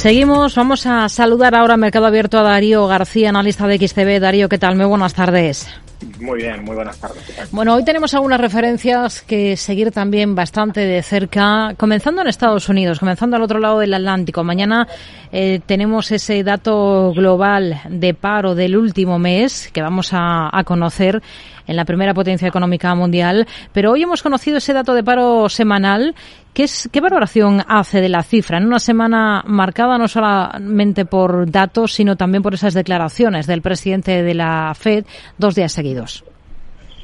Seguimos, vamos a saludar ahora Mercado Abierto a Darío García, analista de XTV. Darío, ¿qué tal? Muy buenas tardes. Muy bien, muy buenas tardes. Bueno, hoy tenemos algunas referencias que seguir también bastante de cerca, comenzando en Estados Unidos, comenzando al otro lado del Atlántico. Mañana eh, tenemos ese dato global de paro del último mes que vamos a, a conocer en la primera potencia económica mundial, pero hoy hemos conocido ese dato de paro semanal. ¿Qué, es, ¿Qué valoración hace de la cifra en una semana marcada no solamente por datos, sino también por esas declaraciones del presidente de la FED dos días seguidos?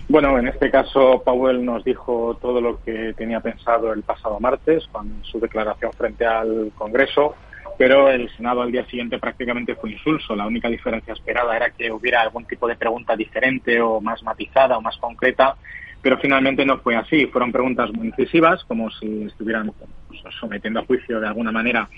Bueno, en este caso Powell nos dijo todo lo que tenía pensado el pasado martes con su declaración frente al Congreso pero el Senado al día siguiente prácticamente fue insulso. La única diferencia esperada era que hubiera algún tipo de pregunta diferente o más matizada o más concreta, pero finalmente no fue así. Fueron preguntas muy incisivas, como si estuvieran pues, sometiendo a juicio de alguna manera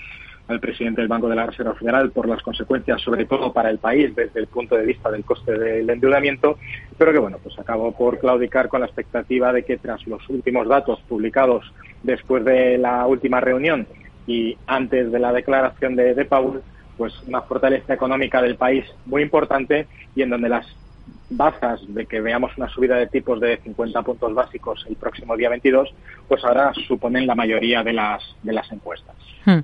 al presidente del Banco de la Reserva Federal por las consecuencias, sobre todo para el país, desde el punto de vista del coste del endeudamiento, pero que bueno, pues acabó por claudicar con la expectativa de que tras los últimos datos publicados después de la última reunión y antes de la declaración de, Paul, pues una fortaleza económica del país muy importante y en donde las bazas de que veamos una subida de tipos de 50 puntos básicos el próximo día 22, pues ahora suponen la mayoría de las, de las encuestas. Hmm.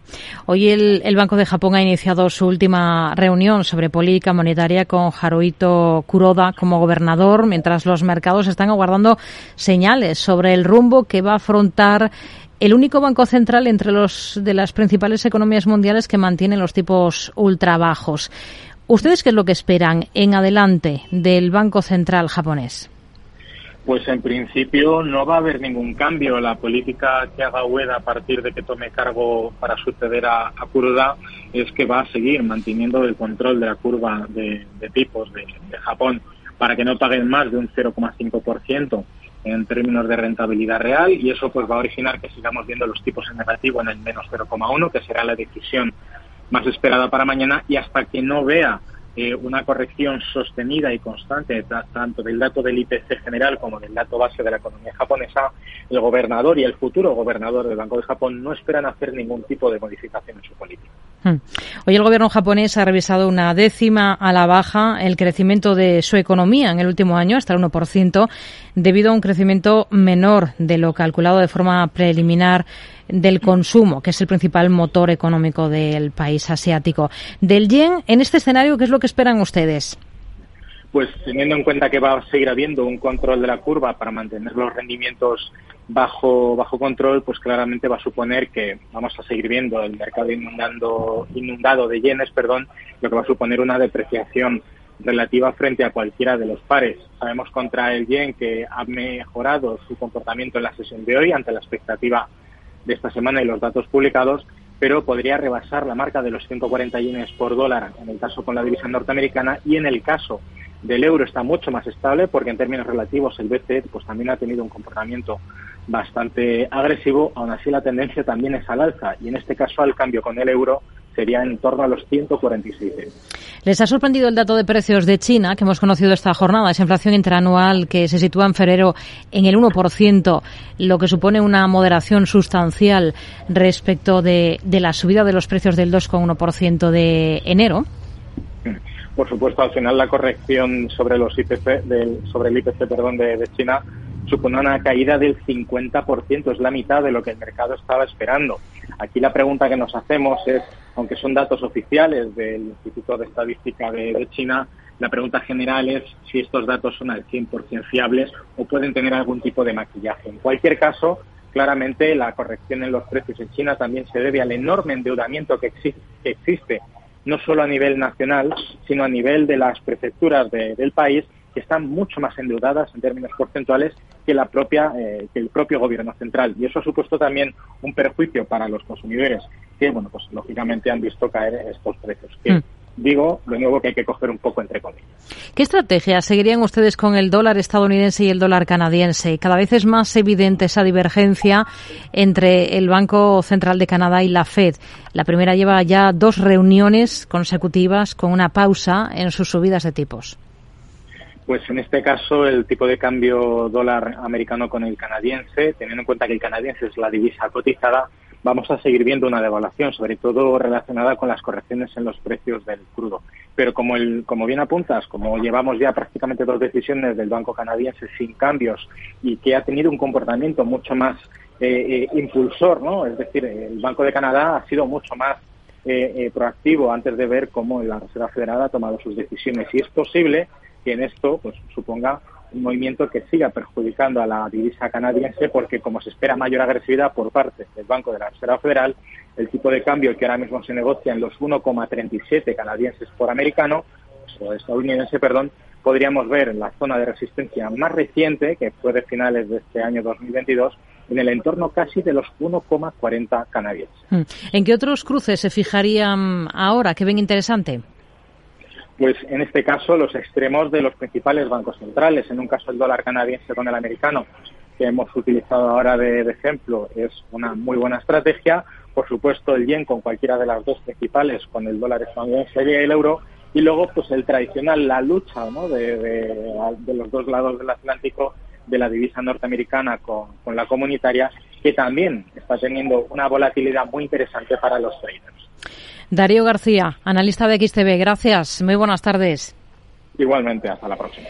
Hoy el, Banco de Japón ha iniciado su última reunión sobre política monetaria con Haruhito Kuroda como gobernador, mientras los mercados están aguardando señales sobre el rumbo que va a afrontar el único banco central entre los de las principales economías mundiales que mantiene los tipos ultra bajos. ¿Ustedes qué es lo que esperan en adelante del Banco Central japonés? Pues en principio no va a haber ningún cambio. La política que haga Ueda a partir de que tome cargo para suceder a, a Kuroda es que va a seguir manteniendo el control de la curva de, tipos de, de Japón para que no paguen más de un 0,5% en términos de rentabilidad real y eso pues va a originar que sigamos viendo los tipos en negativo en el menos 0,1 que será la decisión más esperada para mañana y hasta que no vea eh, una corrección sostenida y constante tanto del dato del IPC general como del dato base de la economía japonesa, el gobernador y el futuro gobernador del Banco de Japón no esperan hacer ningún tipo de modificación en su política. Hmm. Hoy el gobierno japonés ha revisado una décima a la baja el crecimiento de su economía en el último año, hasta el 1%, debido a un crecimiento menor de lo calculado de forma preliminar del consumo, que es el principal motor económico del país asiático. Del yen, en este escenario, ¿qué es lo que esperan ustedes? Pues teniendo en cuenta que va a seguir habiendo un control de la curva para mantener los rendimientos bajo bajo control, pues claramente va a suponer que vamos a seguir viendo el mercado inundando, inundado de yenes, perdón, lo que va a suponer una depreciación relativa frente a cualquiera de los pares. Sabemos contra el yen que ha mejorado su comportamiento en la sesión de hoy ante la expectativa de esta semana y los datos publicados, pero podría rebasar la marca de los 140 yenes por dólar en el caso con la división norteamericana. Y en el caso del euro está mucho más estable porque en términos relativos el BCE pues también ha tenido un comportamiento bastante agresivo, aún así la tendencia también es al alza. Y en este caso al cambio con el euro sería en torno a los 146 ¿Les ha sorprendido el dato de precios de China que hemos conocido esta jornada? Esa inflación interanual que se sitúa en febrero en el 1%, lo que supone una moderación sustancial respecto de, de la subida de los precios del 2,1% de enero. Por supuesto, al final la corrección sobre los IPC, del, sobre el IPC perdón, de, de China supone una caída del 50%, es la mitad de lo que el mercado estaba esperando. Aquí la pregunta que nos hacemos es, aunque son datos oficiales del Instituto de Estadística de, China, la pregunta general es si estos datos son al 100% fiables o pueden tener algún tipo de maquillaje. En cualquier caso, claramente la corrección en los precios en China también se debe al enorme endeudamiento que, existe, no solo a nivel nacional, sino a nivel de las prefecturas de, del país que están mucho más endeudadas en términos porcentuales que la propia eh, que el propio gobierno central y eso ha supuesto también un perjuicio para los consumidores que bueno pues lógicamente han visto caer estos precios que mm. digo de nuevo que hay que coger un poco entre comillas. ¿Qué estrategia seguirían ustedes con el dólar estadounidense y el dólar canadiense? Cada vez es más evidente esa divergencia entre el Banco Central de Canadá y la Fed. La primera lleva ya dos reuniones consecutivas con una pausa en sus subidas de tipos. Pues en este caso el tipo de cambio dólar americano con el canadiense, teniendo en cuenta que el canadiense es la divisa cotizada, vamos a seguir viendo una devaluación, sobre todo relacionada con las correcciones en los precios del crudo. Pero como, el, como bien apuntas, como llevamos ya prácticamente dos decisiones del Banco Canadiense sin cambios y que ha tenido un comportamiento mucho más eh, eh, impulsor, ¿no? Es decir, el Banco de Canadá ha sido mucho más eh, proactivo antes de ver cómo la Reserva Federal ha tomado sus decisiones. Y es posible que en esto pues, suponga un movimiento que siga perjudicando a la divisa canadiense porque como se espera mayor agresividad por parte del Banco de la Reserva Federal, el tipo de cambio que ahora mismo se negocia en los 1,37 canadienses por americano, o estadounidense, perdón, podríamos ver en la zona de resistencia más reciente, que fue de finales de este año 2022, en el entorno casi de los 1,40 canadienses. Mm. ¿En qué otros cruces se fijarían ahora? ¿Qué ven interesante? Pues en este caso los extremos de los principales bancos centrales. En un caso el dólar canadiense con el americano, que hemos utilizado ahora de, ejemplo, es una muy buena estrategia. Por supuesto el yen con cualquiera de las dos principales, con el dólar estadounidense y el euro. Y luego pues el tradicional, la lucha ¿no? de, los dos lados del Atlántico de la divisa norteamericana con, con la comunitaria, que también está teniendo una volatilidad muy interesante para los traders. Darío García, analista de XTV, gracias. Muy buenas tardes. Igualmente, hasta la próxima.